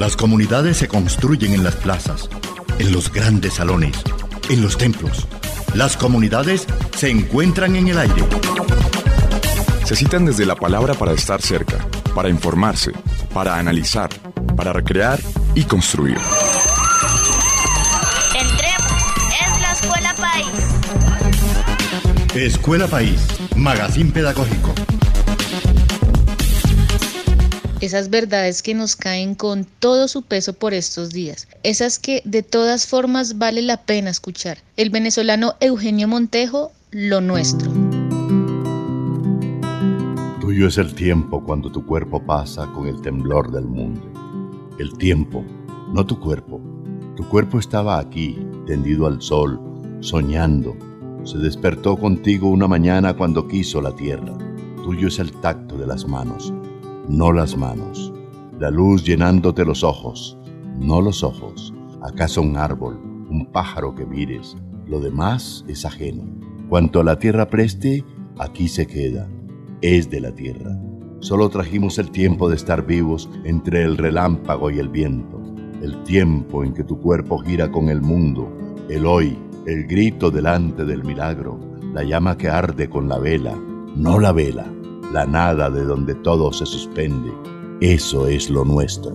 Las comunidades se construyen en las plazas, en los grandes salones, en los templos. Las comunidades se encuentran en el aire. Se citan desde la palabra para estar cerca, para informarse, para analizar, para recrear y construir. Entremos, es la Escuela País. Escuela País, magazine pedagógico. Esas verdades que nos caen con todo su peso por estos días, esas que de todas formas vale la pena escuchar. El venezolano Eugenio Montejo, lo nuestro. Tuyo es el tiempo cuando tu cuerpo pasa con el temblor del mundo. El tiempo, no tu cuerpo. Tu cuerpo estaba aquí, tendido al sol, soñando. Se despertó contigo una mañana cuando quiso la tierra. Tuyo es el tacto de las manos no las manos, la luz llenándote los ojos, no los ojos, acaso un árbol, un pájaro que mires, lo demás es ajeno. Cuanto a la tierra preste, aquí se queda, es de la tierra. Solo trajimos el tiempo de estar vivos entre el relámpago y el viento, el tiempo en que tu cuerpo gira con el mundo, el hoy, el grito delante del milagro, la llama que arde con la vela, no la vela, la nada de donde todo se suspende. Eso es lo nuestro.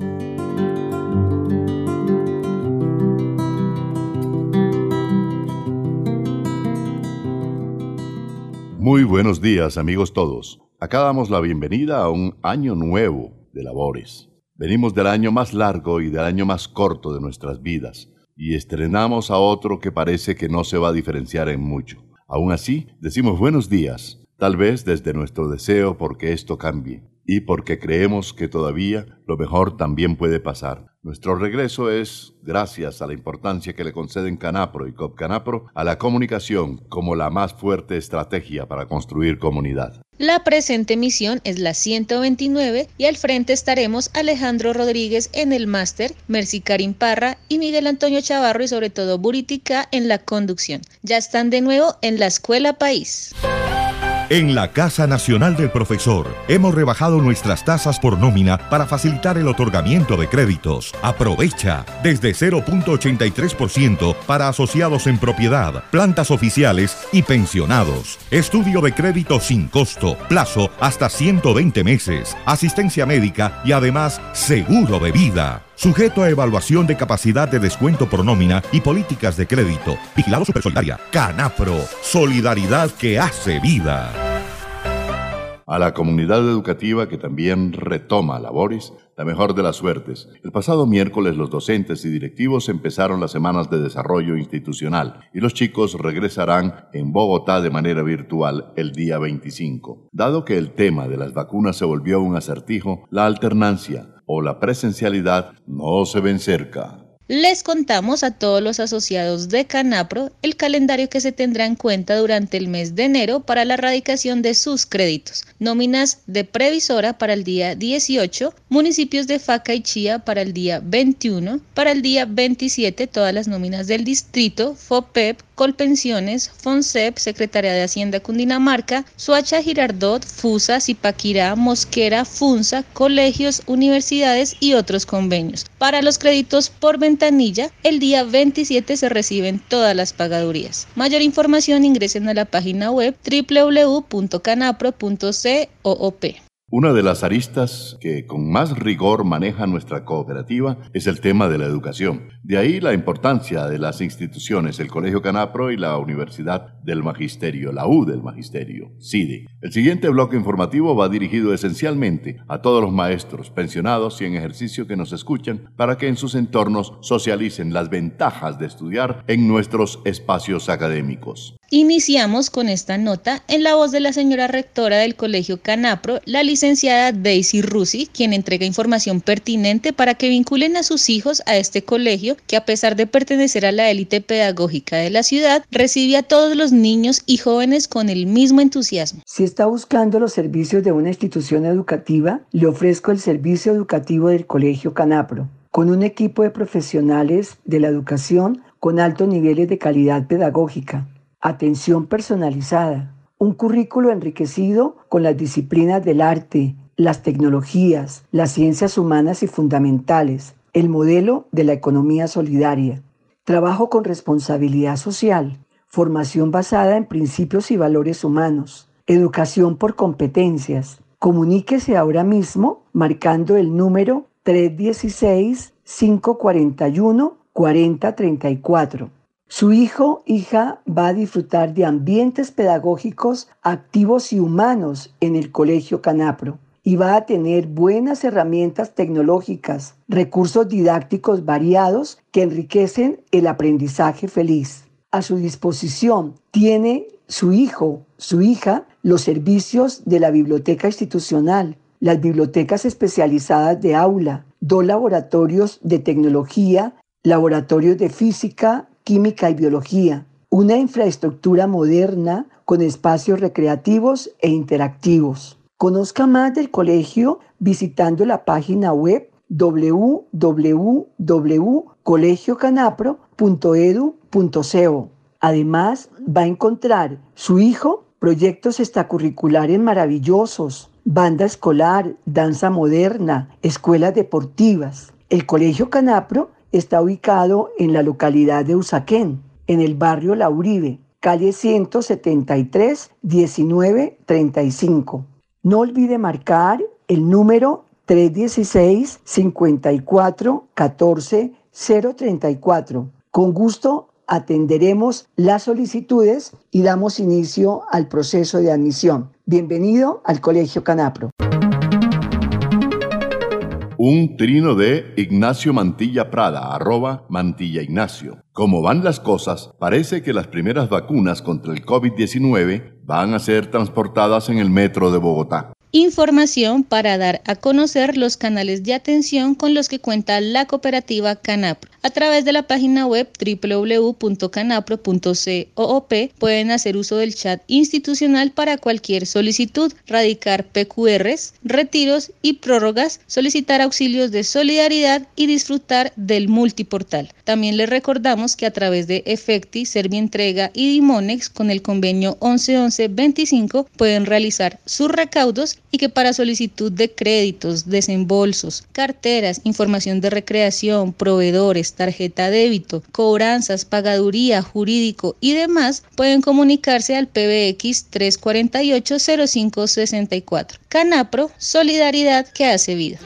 Muy buenos días amigos todos. Acá damos la bienvenida a un año nuevo de labores. Venimos del año más largo y del año más corto de nuestras vidas y estrenamos a otro que parece que no se va a diferenciar en mucho. Aún así, decimos buenos días Tal vez desde nuestro deseo porque esto cambie y porque creemos que todavía lo mejor también puede pasar. Nuestro regreso es gracias a la importancia que le conceden Canapro y Copcanapro a la comunicación como la más fuerte estrategia para construir comunidad. La presente misión es la 129 y al frente estaremos Alejandro Rodríguez en el máster, Mercy Karim Parra y Miguel Antonio Chavarro y sobre todo Buritica en la conducción. Ya están de nuevo en la Escuela País. En la Casa Nacional del Profesor hemos rebajado nuestras tasas por nómina para facilitar el otorgamiento de créditos. Aprovecha desde 0.83% para asociados en propiedad, plantas oficiales y pensionados. Estudio de crédito sin costo, plazo hasta 120 meses, asistencia médica y además seguro de vida. Sujeto a evaluación de capacidad de descuento por nómina y políticas de crédito. Vigilado Supersolidaria. Canapro. Solidaridad que hace vida. A la comunidad educativa que también retoma labores, la mejor de las suertes. El pasado miércoles los docentes y directivos empezaron las semanas de desarrollo institucional y los chicos regresarán en Bogotá de manera virtual el día 25. Dado que el tema de las vacunas se volvió un acertijo, la alternancia o la presencialidad no se ven cerca. Les contamos a todos los asociados de Canapro el calendario que se tendrá en cuenta durante el mes de enero para la erradicación de sus créditos. Nóminas de previsora para el día 18, municipios de Faca y Chía para el día 21, para el día 27 todas las nóminas del distrito, FOPEP, Colpensiones, FONSEP, Secretaría de Hacienda Cundinamarca, Suacha Girardot, FUSA, Zipaquirá, Mosquera, FUNSA, colegios, universidades y otros convenios. Para los créditos por ventanilla, el día 27 se reciben todas las pagadurías. Mayor información ingresen a la página web www.canapro.coop. Una de las aristas que con más rigor maneja nuestra cooperativa es el tema de la educación. De ahí la importancia de las instituciones, el Colegio Canapro y la Universidad del Magisterio, la U del Magisterio, CIDE. El siguiente bloque informativo va dirigido esencialmente a todos los maestros, pensionados y en ejercicio que nos escuchan para que en sus entornos socialicen las ventajas de estudiar en nuestros espacios académicos. Iniciamos con esta nota en la voz de la señora rectora del Colegio Canapro, la licenciada Daisy Rusi, quien entrega información pertinente para que vinculen a sus hijos a este colegio que a pesar de pertenecer a la élite pedagógica de la ciudad, recibe a todos los niños y jóvenes con el mismo entusiasmo. Si está buscando los servicios de una institución educativa, le ofrezco el servicio educativo del Colegio Canapro, con un equipo de profesionales de la educación con altos niveles de calidad pedagógica atención personalizada, un currículo enriquecido con las disciplinas del arte, las tecnologías, las ciencias humanas y fundamentales, el modelo de la economía solidaria. Trabajo con responsabilidad social, formación basada en principios y valores humanos, educación por competencias. Comuníquese ahora mismo marcando el número 316-541-4034. Su hijo, hija, va a disfrutar de ambientes pedagógicos activos y humanos en el Colegio Canapro y va a tener buenas herramientas tecnológicas, recursos didácticos variados que enriquecen el aprendizaje feliz. A su disposición tiene su hijo, su hija, los servicios de la biblioteca institucional, las bibliotecas especializadas de aula, dos laboratorios de tecnología, laboratorios de física, química y biología, una infraestructura moderna con espacios recreativos e interactivos. Conozca más del colegio visitando la página web www.colegiocanapro.edu.co. Además, va a encontrar su hijo proyectos extracurriculares maravillosos, banda escolar, danza moderna, escuelas deportivas. El Colegio Canapro está ubicado en la localidad de Usaquén, en el barrio La Uribe, calle 173 1935. No olvide marcar el número 316 54 14 034. Con gusto atenderemos las solicitudes y damos inicio al proceso de admisión. Bienvenido al Colegio Canapro. Un trino de Ignacio Mantilla Prada, arroba Mantilla Ignacio. Como van las cosas, parece que las primeras vacunas contra el COVID-19 van a ser transportadas en el metro de Bogotá información para dar a conocer los canales de atención con los que cuenta la cooperativa Canapro. A través de la página web www.canapro.coop pueden hacer uso del chat institucional para cualquier solicitud, radicar PQRs, retiros y prórrogas, solicitar auxilios de solidaridad y disfrutar del multiportal. También les recordamos que a través de Efecti, Servientrega y Dimonex con el convenio 111125 pueden realizar sus recaudos y que para solicitud de créditos, desembolsos, carteras, información de recreación, proveedores, tarjeta débito, cobranzas, pagaduría, jurídico y demás, pueden comunicarse al PBX 348 0564. Canapro, solidaridad que hace vida.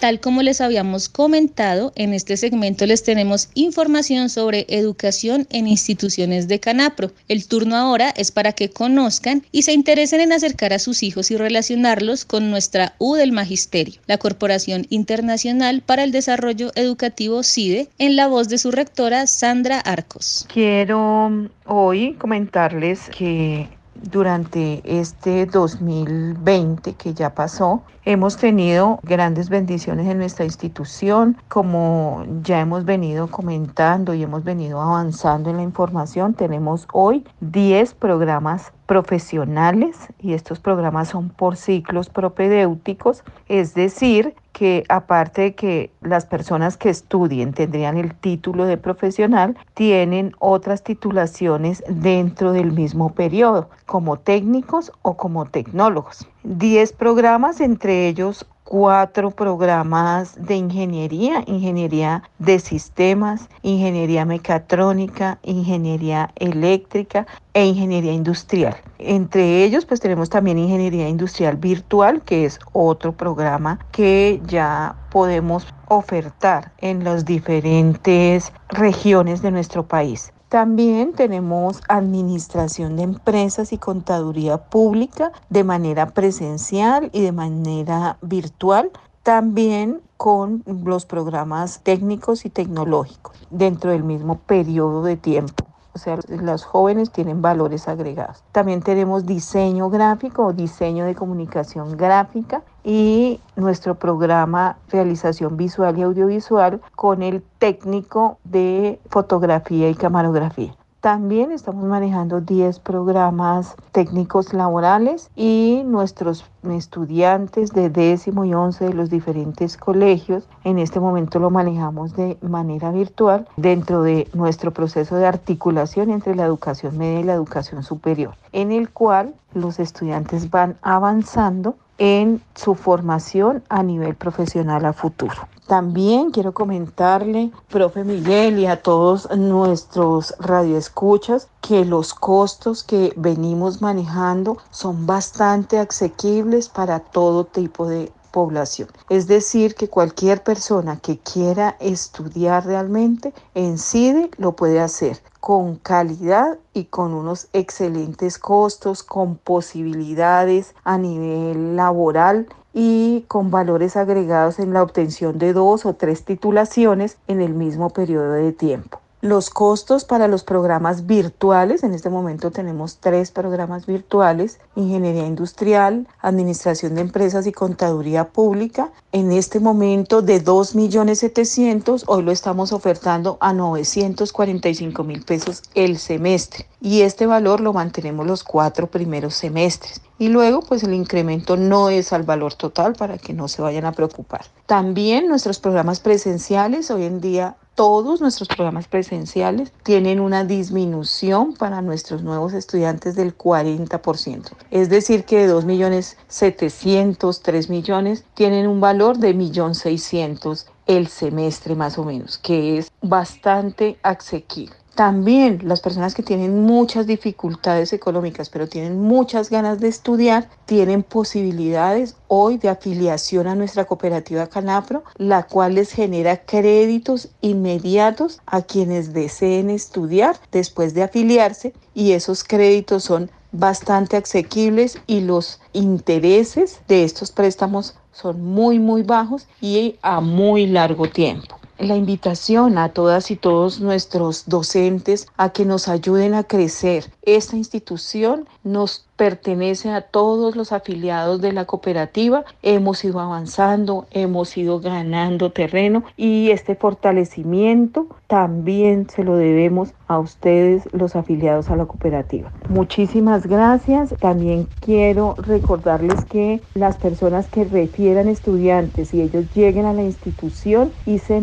Tal como les habíamos comentado, en este segmento les tenemos información sobre educación en instituciones de Canapro. El turno ahora es para que conozcan y se interesen en acercar a sus hijos y relacionarlos con nuestra U del Magisterio, la Corporación Internacional para el Desarrollo Educativo CIDE, en la voz de su rectora Sandra Arcos. Quiero hoy comentarles que durante este 2020 que ya pasó, hemos tenido grandes bendiciones en nuestra institución, como ya hemos venido comentando y hemos venido avanzando en la información, tenemos hoy 10 programas profesionales y estos programas son por ciclos propedéuticos, es decir, que aparte de que las personas que estudien tendrían el título de profesional, tienen otras titulaciones dentro del mismo periodo, como técnicos o como tecnólogos. 10 programas, entre ellos cuatro programas de ingeniería, ingeniería de sistemas, ingeniería mecatrónica, ingeniería eléctrica e ingeniería industrial. Entre ellos pues tenemos también ingeniería industrial virtual, que es otro programa que ya podemos ofertar en las diferentes regiones de nuestro país. También tenemos administración de empresas y contaduría pública de manera presencial y de manera virtual. También con los programas técnicos y tecnológicos dentro del mismo periodo de tiempo. O sea, los jóvenes tienen valores agregados. También tenemos diseño gráfico o diseño de comunicación gráfica y nuestro programa realización visual y audiovisual con el técnico de fotografía y camarografía. También estamos manejando 10 programas técnicos laborales y nuestros estudiantes de décimo y once de los diferentes colegios en este momento lo manejamos de manera virtual dentro de nuestro proceso de articulación entre la educación media y la educación superior, en el cual los estudiantes van avanzando en su formación a nivel profesional a futuro. También quiero comentarle, profe Miguel, y a todos nuestros radioescuchas, que los costos que venimos manejando son bastante asequibles para todo tipo de población. Es decir, que cualquier persona que quiera estudiar realmente en CIDE lo puede hacer con calidad y con unos excelentes costos, con posibilidades a nivel laboral y con valores agregados en la obtención de dos o tres titulaciones en el mismo periodo de tiempo. Los costos para los programas virtuales, en este momento tenemos tres programas virtuales, Ingeniería Industrial, Administración de Empresas y Contaduría Pública. En este momento de 2.700.000, hoy lo estamos ofertando a 945 mil pesos el semestre. Y este valor lo mantenemos los cuatro primeros semestres. Y luego, pues el incremento no es al valor total para que no se vayan a preocupar. También nuestros programas presenciales hoy en día todos nuestros programas presenciales tienen una disminución para nuestros nuevos estudiantes del 40%. Es decir, que de 2 millones 700, 3 millones tienen un valor de 1.600.000 el semestre más o menos, que es bastante asequible. También las personas que tienen muchas dificultades económicas, pero tienen muchas ganas de estudiar, tienen posibilidades hoy de afiliación a nuestra cooperativa Canapro, la cual les genera créditos inmediatos a quienes deseen estudiar después de afiliarse y esos créditos son bastante asequibles y los intereses de estos préstamos son muy muy bajos y a muy largo tiempo la invitación a todas y todos nuestros docentes a que nos ayuden a crecer. Esta institución nos pertenece a todos los afiliados de la cooperativa. Hemos ido avanzando, hemos ido ganando terreno y este fortalecimiento también se lo debemos a ustedes, los afiliados a la cooperativa. Muchísimas gracias. También quiero recordarles que las personas que refieran estudiantes y ellos lleguen a la institución y se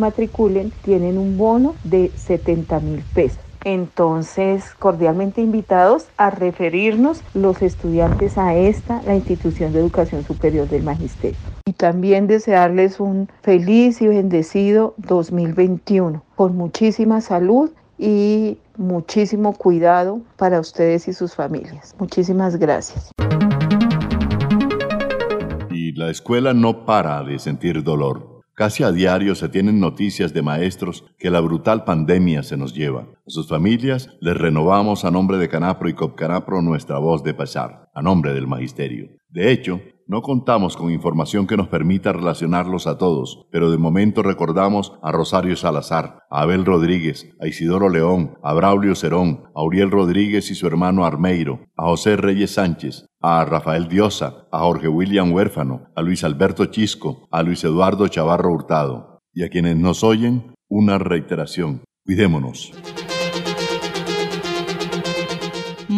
tienen un bono de 70 mil pesos. Entonces, cordialmente invitados a referirnos los estudiantes a esta, la institución de educación superior del Magisterio. Y también desearles un feliz y bendecido 2021, con muchísima salud y muchísimo cuidado para ustedes y sus familias. Muchísimas gracias. Y la escuela no para de sentir dolor. Casi a diario se tienen noticias de maestros que la brutal pandemia se nos lleva. A sus familias les renovamos a nombre de Canapro y Copcanapro nuestra voz de pasar, a nombre del Magisterio. De hecho, no contamos con información que nos permita relacionarlos a todos, pero de momento recordamos a Rosario Salazar, a Abel Rodríguez, a Isidoro León, a Braulio Cerón, a Uriel Rodríguez y su hermano Armeiro, a José Reyes Sánchez, a Rafael Diosa, a Jorge William Huérfano, a Luis Alberto Chisco, a Luis Eduardo Chavarro Hurtado. Y a quienes nos oyen, una reiteración. Cuidémonos.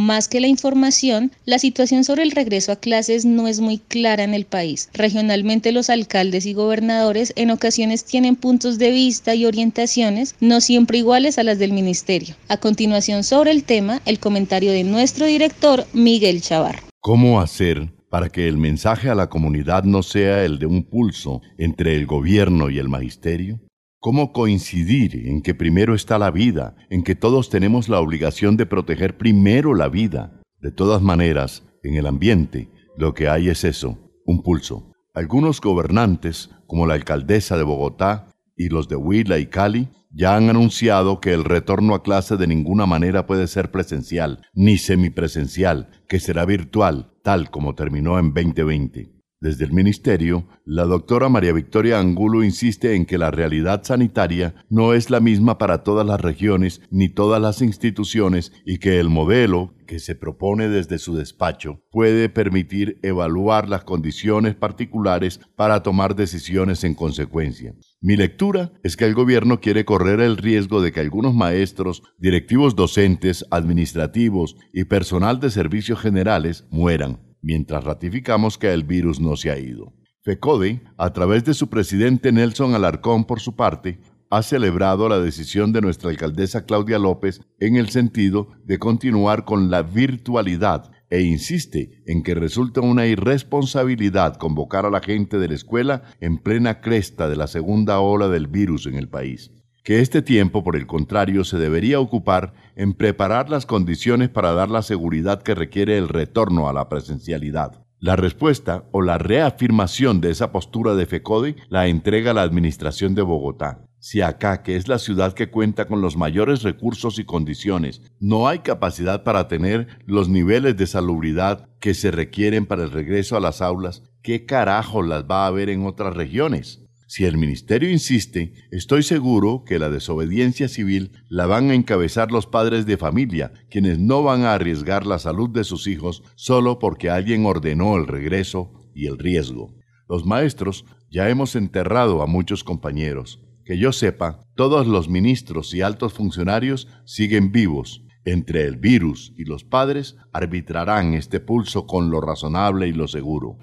Más que la información, la situación sobre el regreso a clases no es muy clara en el país. Regionalmente los alcaldes y gobernadores en ocasiones tienen puntos de vista y orientaciones no siempre iguales a las del ministerio. A continuación sobre el tema, el comentario de nuestro director Miguel Chavar. ¿Cómo hacer para que el mensaje a la comunidad no sea el de un pulso entre el gobierno y el magisterio? ¿Cómo coincidir en que primero está la vida, en que todos tenemos la obligación de proteger primero la vida? De todas maneras, en el ambiente, lo que hay es eso, un pulso. Algunos gobernantes, como la alcaldesa de Bogotá y los de Huila y Cali, ya han anunciado que el retorno a clase de ninguna manera puede ser presencial, ni semipresencial, que será virtual, tal como terminó en 2020. Desde el Ministerio, la doctora María Victoria Angulo insiste en que la realidad sanitaria no es la misma para todas las regiones ni todas las instituciones y que el modelo que se propone desde su despacho puede permitir evaluar las condiciones particulares para tomar decisiones en consecuencia. Mi lectura es que el gobierno quiere correr el riesgo de que algunos maestros, directivos docentes, administrativos y personal de servicios generales mueran mientras ratificamos que el virus no se ha ido. FECODE, a través de su presidente Nelson Alarcón por su parte, ha celebrado la decisión de nuestra alcaldesa Claudia López en el sentido de continuar con la virtualidad e insiste en que resulta una irresponsabilidad convocar a la gente de la escuela en plena cresta de la segunda ola del virus en el país. Que este tiempo, por el contrario, se debería ocupar en preparar las condiciones para dar la seguridad que requiere el retorno a la presencialidad. La respuesta o la reafirmación de esa postura de FECODE la entrega la Administración de Bogotá. Si acá, que es la ciudad que cuenta con los mayores recursos y condiciones, no hay capacidad para tener los niveles de salubridad que se requieren para el regreso a las aulas, ¿qué carajo las va a haber en otras regiones? Si el ministerio insiste, estoy seguro que la desobediencia civil la van a encabezar los padres de familia, quienes no van a arriesgar la salud de sus hijos solo porque alguien ordenó el regreso y el riesgo. Los maestros ya hemos enterrado a muchos compañeros. Que yo sepa, todos los ministros y altos funcionarios siguen vivos. Entre el virus y los padres arbitrarán este pulso con lo razonable y lo seguro.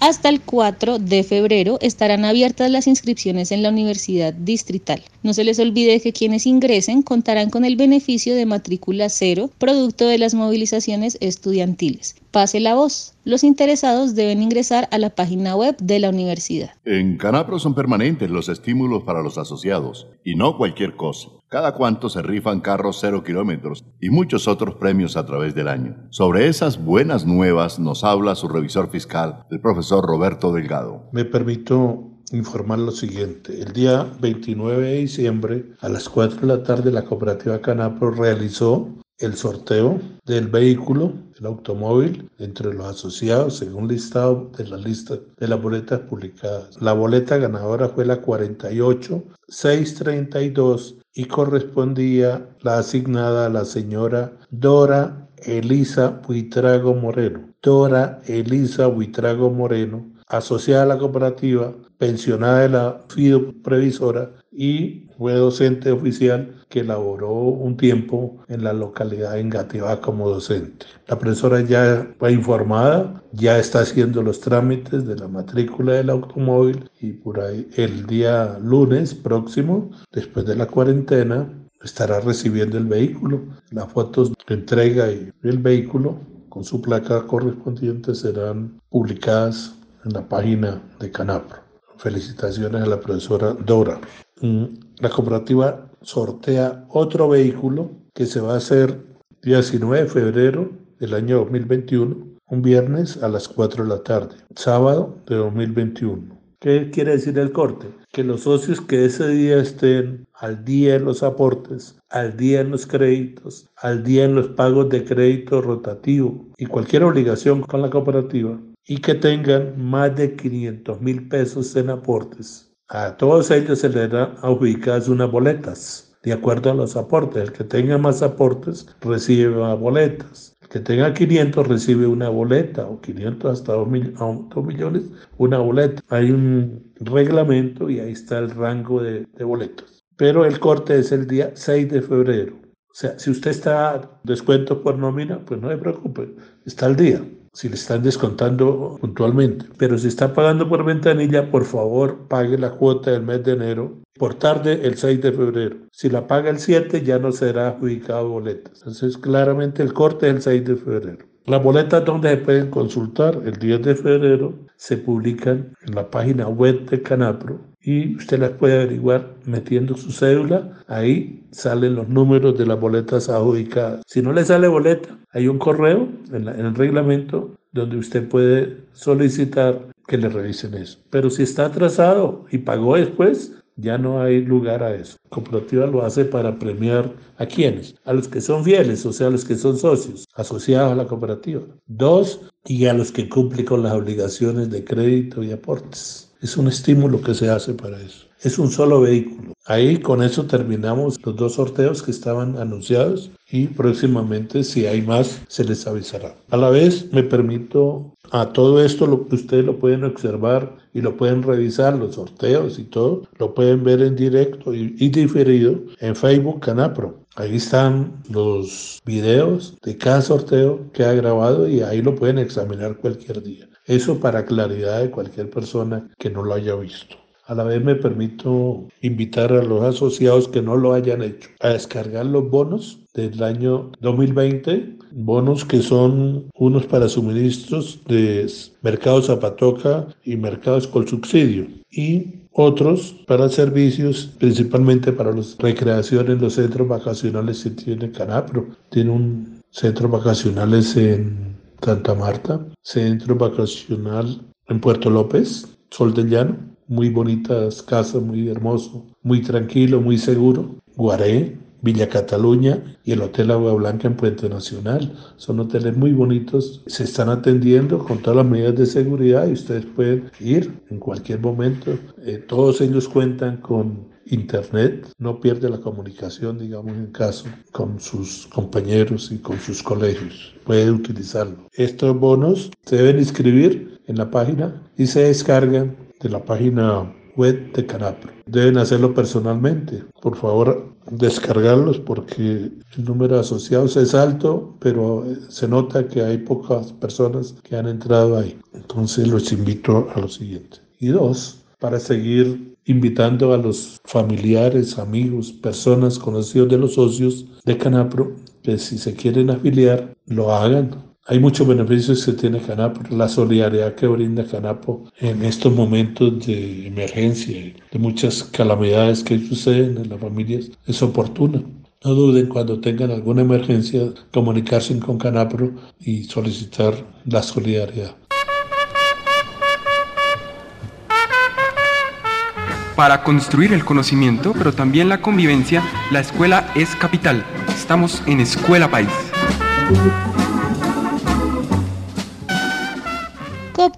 Hasta el 4 de febrero estarán abiertas las inscripciones en la Universidad Distrital. No se les olvide que quienes ingresen contarán con el beneficio de matrícula cero, producto de las movilizaciones estudiantiles. Pase la voz. Los interesados deben ingresar a la página web de la universidad. En Canapro son permanentes los estímulos para los asociados, y no cualquier cosa. Cada cuanto se rifan carros cero kilómetros y muchos otros premios a través del año. Sobre esas buenas nuevas nos habla su revisor fiscal, el profesor Roberto Delgado. Me permito informar lo siguiente. El día 29 de diciembre a las 4 de la tarde la cooperativa Canapro realizó el sorteo del vehículo, el automóvil, entre los asociados según listado de la lista de las boletas publicadas. La boleta ganadora fue la 48632 y correspondía la asignada a la señora Dora Elisa Buitrago Moreno. Dora Elisa Buitrago Moreno, asociada a la cooperativa, pensionada de la FIDO Previsora y fue docente oficial que laboró un tiempo en la localidad de Engativá como docente. La profesora ya fue informada, ya está haciendo los trámites de la matrícula del automóvil y por ahí el día lunes próximo, después de la cuarentena, estará recibiendo el vehículo. Las fotos de entrega y el vehículo con su placa correspondiente serán publicadas en la página de Canapro. Felicitaciones a la profesora Dora. Mm, la cooperativa sortea otro vehículo que se va a hacer 19 de febrero del año 2021, un viernes a las 4 de la tarde, sábado de 2021. ¿Qué quiere decir el corte? Que los socios que ese día estén al día en los aportes, al día en los créditos, al día en los pagos de crédito rotativo y cualquier obligación con la cooperativa y que tengan más de 500 mil pesos en aportes a todos ellos se les dan ubicadas unas boletas, de acuerdo a los aportes. El que tenga más aportes recibe más boletas. El que tenga 500 recibe una boleta, o 500 hasta 2, millones, una boleta. Hay un reglamento y ahí está el rango de, de boletos. Pero el corte es el día 6 de febrero. O sea, si usted está descuento por nómina, pues no se preocupe, está al día si le están descontando puntualmente. Pero si está pagando por ventanilla, por favor pague la cuota del mes de enero por tarde el 6 de febrero. Si la paga el 7 ya no será adjudicado boletas. Entonces claramente el corte es el 6 de febrero. Las boletas donde se pueden consultar el 10 de febrero se publican en la página web de Canapro y usted las puede averiguar metiendo su cédula. Ahí salen los números de las boletas adjudicadas. Si no le sale boleta, hay un correo en, el reglamento donde usted puede solicitar que le revisen eso. Pero si está atrasado y pagó después, ya no hay lugar a eso. La cooperativa lo hace para premiar a quienes, a los que son fieles, o sea, a los que son socios, asociados a la cooperativa. Dos, y a los que cumplen con las obligaciones de crédito y aportes. Es un estímulo que se hace para eso. Es un solo vehículo. Ahí con eso terminamos los dos sorteos que estaban anunciados y próximamente si hay más se les avisará. A la vez me permito a todo esto lo ustedes lo pueden observar y lo pueden revisar, los sorteos y todo, lo pueden ver en directo y, y diferido en Facebook Canapro. Ahí están los videos de cada sorteo que ha grabado y ahí lo pueden examinar cualquier día. Eso para claridad de cualquier persona que no lo haya visto. A la vez me permito invitar a los asociados que no lo hayan hecho a descargar los bonos del año 2020, bonos que son unos para suministros de mercados Zapatoca y mercados con subsidio y otros para servicios, principalmente para las recreaciones, los centros vacacionales que tiene Canapro. Tiene un centro vacacionales en Santa Marta, centro vacacional en Puerto López, Sol del Llano, muy bonitas casas, muy hermoso, muy tranquilo, muy seguro. Guaré, Villa Cataluña y el Hotel Agua Blanca en Puente Nacional. Son hoteles muy bonitos, se están atendiendo con todas las medidas de seguridad y ustedes pueden ir en cualquier momento. Eh, todos ellos cuentan con internet, no pierde la comunicación, digamos en caso, con sus compañeros y con sus colegios. Puede utilizarlo. Estos bonos se deben inscribir en la página y se descargan de la página web de Canapro. Deben hacerlo personalmente. Por favor, descargarlos porque el número de asociados es alto, pero eh, se nota que hay pocas personas que han entrado ahí. Entonces los invito a lo siguiente. Y dos, para seguir invitando a los familiares, amigos, personas conocidos de los socios de Canapro, que si se quieren afiliar, lo hagan hay muchos beneficios que tiene Canapo, la solidaridad que brinda Canapo en estos momentos de emergencia, de muchas calamidades que suceden en las familias, es oportuna. No duden cuando tengan alguna emergencia comunicarse con Canapro y solicitar la solidaridad. Para construir el conocimiento, pero también la convivencia, la escuela es capital. Estamos en Escuela País.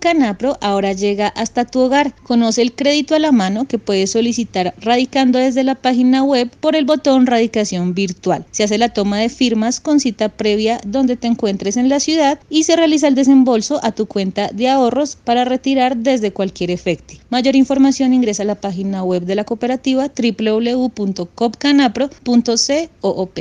Canapro ahora llega hasta tu hogar. Conoce el crédito a la mano que puedes solicitar radicando desde la página web por el botón radicación virtual. Se hace la toma de firmas con cita previa donde te encuentres en la ciudad y se realiza el desembolso a tu cuenta de ahorros para retirar desde cualquier efecto. Mayor información ingresa a la página web de la cooperativa www.copcanapro.coop.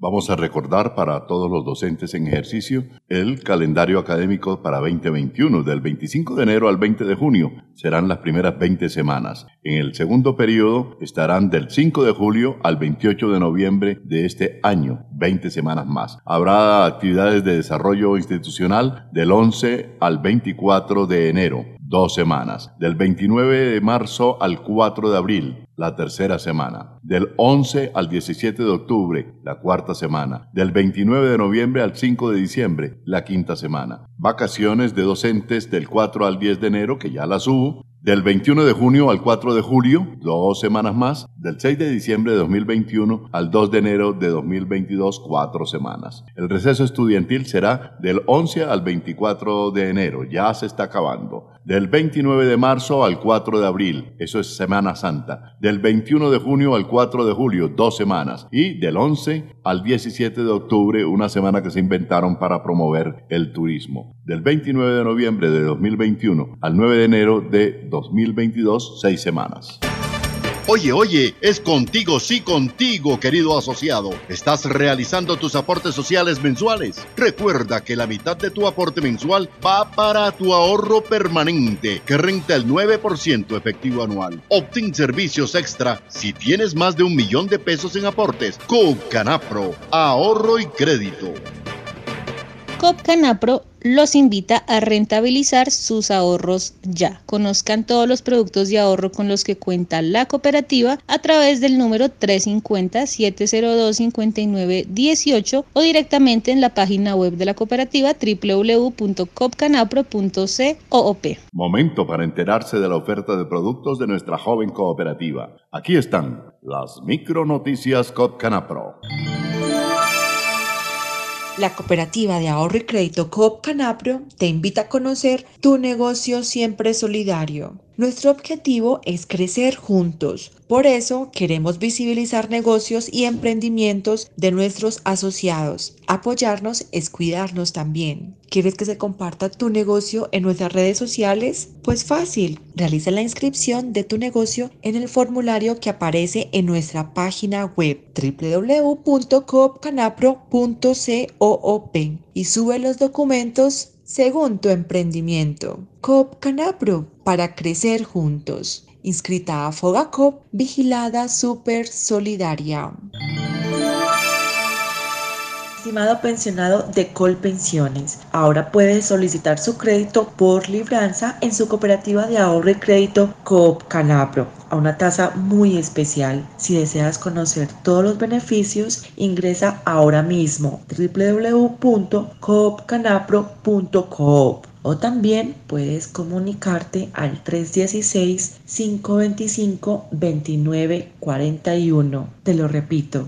Vamos a recordar para todos los docentes en ejercicio el calendario académico para 2021. Del 25 de enero al 20 de junio serán las primeras 20 semanas. En el segundo periodo estarán del 5 de julio al 28 de noviembre de este año, 20 semanas más. Habrá actividades de desarrollo institucional del 11 al 24 de enero dos semanas. Del 29 de marzo al 4 de abril, la tercera semana. Del 11 al 17 de octubre, la cuarta semana. Del 29 de noviembre al 5 de diciembre, la quinta semana. Vacaciones de docentes del 4 al 10 de enero, que ya las hubo. Del 21 de junio al 4 de julio, dos semanas más. Del 6 de diciembre de 2021 al 2 de enero de 2022, cuatro semanas. El receso estudiantil será del 11 al 24 de enero, ya se está acabando del 29 de marzo al 4 de abril, eso es Semana Santa, del 21 de junio al 4 de julio, dos semanas, y del 11 al 17 de octubre, una semana que se inventaron para promover el turismo. Del 29 de noviembre de 2021 al 9 de enero de 2022, seis semanas. Oye, oye, es contigo, sí contigo, querido asociado. ¿Estás realizando tus aportes sociales mensuales? Recuerda que la mitad de tu aporte mensual va para tu ahorro permanente, que renta el 9% efectivo anual. Obtén servicios extra si tienes más de un millón de pesos en aportes. con Canapro, ahorro y crédito. Copcanapro los invita a rentabilizar sus ahorros ya. Conozcan todos los productos de ahorro con los que cuenta la cooperativa a través del número 350-702-5918 o directamente en la página web de la cooperativa www.copcanapro.coop. Momento para enterarse de la oferta de productos de nuestra joven cooperativa. Aquí están las micronoticias Copcanapro. La cooperativa de ahorro y crédito Coop Canapro te invita a conocer tu negocio siempre solidario. Nuestro objetivo es crecer juntos. Por eso queremos visibilizar negocios y emprendimientos de nuestros asociados. Apoyarnos es cuidarnos también. ¿Quieres que se comparta tu negocio en nuestras redes sociales? Pues fácil. Realiza la inscripción de tu negocio en el formulario que aparece en nuestra página web www.coopcanapro.coop y sube los documentos según tu emprendimiento. Coop Canapro para crecer juntos. inscrita a Fogacop, vigilada super solidaria. Estimado pensionado de Colpensiones, ahora puede solicitar su crédito por libranza en su cooperativa de ahorro y crédito Coop Canapro a una tasa muy especial. Si deseas conocer todos los beneficios, ingresa ahora mismo www.coopcanapro.coop o también puedes comunicarte al 316-525-2941. Te lo repito,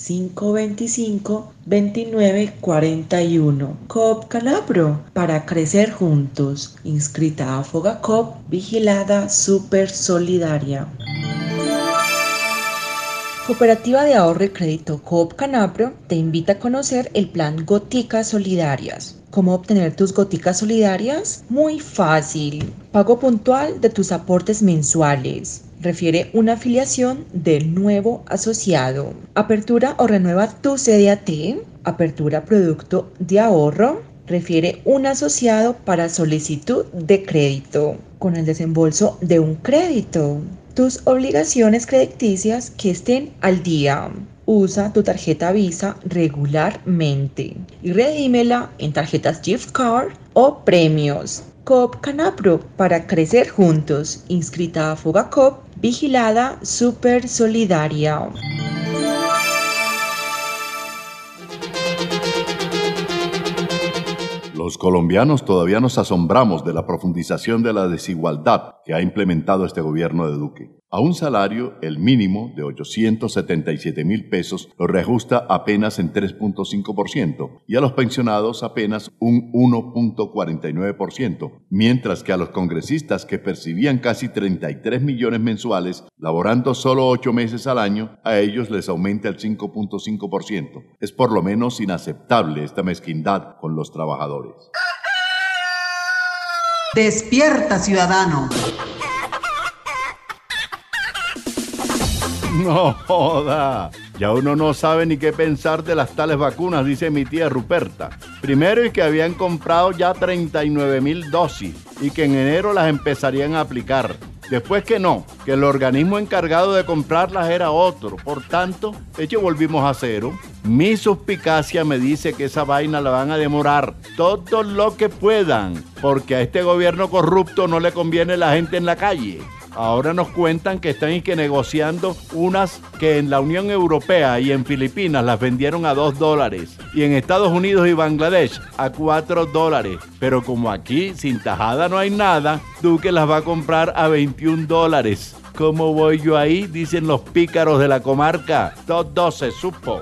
316-525-2941. COP Calabro, para crecer juntos. Inscrita a Fogacop, vigilada super solidaria. Cooperativa de Ahorro y Crédito Coop Canapro te invita a conocer el plan Goticas Solidarias. ¿Cómo obtener tus goticas solidarias? Muy fácil. Pago puntual de tus aportes mensuales. Refiere una afiliación del nuevo asociado. Apertura o renueva tu CDAT. Apertura producto de ahorro. Refiere un asociado para solicitud de crédito con el desembolso de un crédito tus obligaciones crediticias que estén al día. Usa tu tarjeta Visa regularmente y redímela en tarjetas gift card o premios. COP Canapro para crecer juntos. Inscrita a Fogacop, vigilada super solidaria. Los colombianos todavía nos asombramos de la profundización de la desigualdad que ha implementado este gobierno de Duque. A un salario, el mínimo de 877 mil pesos, lo reajusta apenas en 3.5% y a los pensionados apenas un 1.49%, mientras que a los congresistas que percibían casi 33 millones mensuales, laborando solo 8 meses al año, a ellos les aumenta el 5.5%. Es por lo menos inaceptable esta mezquindad con los trabajadores. Despierta, ciudadano. No joda. Ya uno no sabe ni qué pensar de las tales vacunas, dice mi tía Ruperta. Primero y que habían comprado ya 39 mil dosis y que en enero las empezarían a aplicar. Después que no, que el organismo encargado de comprarlas era otro. Por tanto, hecho volvimos a cero. Mi suspicacia me dice que esa vaina la van a demorar todo lo que puedan, porque a este gobierno corrupto no le conviene la gente en la calle. Ahora nos cuentan que están que negociando unas que en la Unión Europea y en Filipinas las vendieron a 2 dólares y en Estados Unidos y Bangladesh a 4 dólares. Pero como aquí sin tajada no hay nada, Duque las va a comprar a 21 dólares. ¿Cómo voy yo ahí? Dicen los pícaros de la comarca. Todo se supo.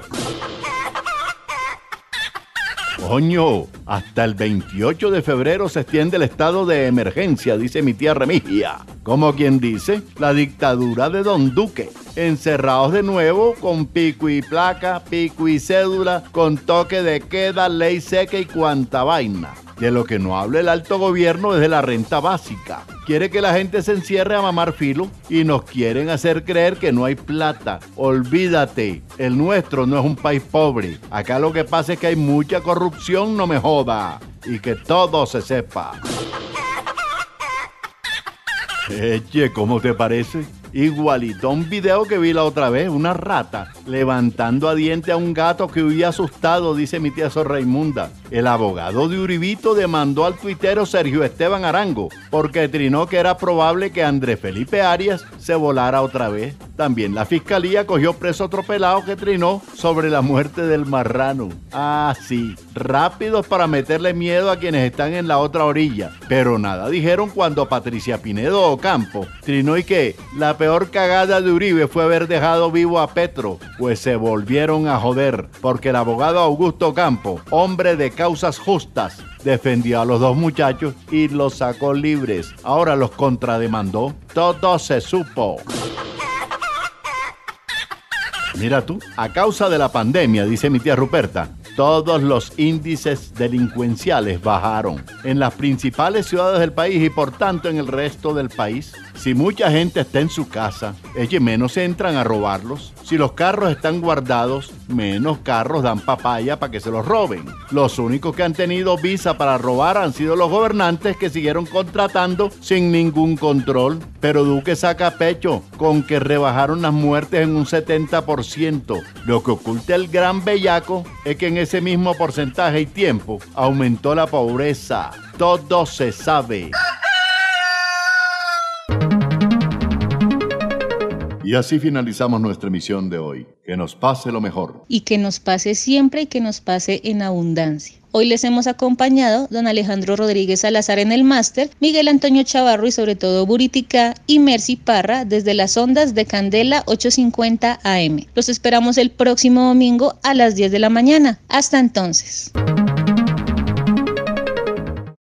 Coño, hasta el 28 de febrero se extiende el estado de emergencia, dice mi tía Remigia. Como quien dice, la dictadura de Don Duque. Encerrados de nuevo con pico y placa, pico y cédula, con toque de queda, ley seca y cuanta vaina. De lo que no habla el alto gobierno es de la renta básica. Quiere que la gente se encierre a mamar filo y nos quieren hacer creer que no hay plata. Olvídate, el nuestro no es un país pobre. Acá lo que pasa es que hay mucha corrupción, no me joda. Y que todo se sepa. Eche, ¿cómo te parece? Igualito un video que vi la otra vez, una rata levantando a diente a un gato que huía asustado, dice mi tía Sor Raimunda. El abogado de Uribito demandó al tuitero Sergio Esteban Arango porque trinó que era probable que Andrés Felipe Arias se volara otra vez. También la fiscalía cogió preso otro pelado que trinó sobre la muerte del marrano. Ah, sí, rápidos para meterle miedo a quienes están en la otra orilla. Pero nada dijeron cuando Patricia Pinedo Ocampo trinó y que la peor cagada de Uribe fue haber dejado vivo a Petro, pues se volvieron a joder, porque el abogado Augusto Campo, hombre de causas justas, defendió a los dos muchachos y los sacó libres. Ahora los contrademandó. Todo se supo. Mira tú, a causa de la pandemia, dice mi tía Ruperta, todos los índices delincuenciales bajaron en las principales ciudades del país y por tanto en el resto del país. Si mucha gente está en su casa, ellos menos entran a robarlos. Si los carros están guardados, menos carros dan papaya para que se los roben. Los únicos que han tenido visa para robar han sido los gobernantes que siguieron contratando sin ningún control. Pero Duque saca pecho con que rebajaron las muertes en un 70%. Lo que oculta el gran bellaco es que en ese mismo porcentaje y tiempo aumentó la pobreza. Todo se sabe. Y así finalizamos nuestra emisión de hoy. Que nos pase lo mejor. Y que nos pase siempre y que nos pase en abundancia. Hoy les hemos acompañado don Alejandro Rodríguez Salazar en el máster, Miguel Antonio Chavarro y sobre todo Buritica y Mercy Parra desde las ondas de Candela 850 AM. Los esperamos el próximo domingo a las 10 de la mañana. Hasta entonces.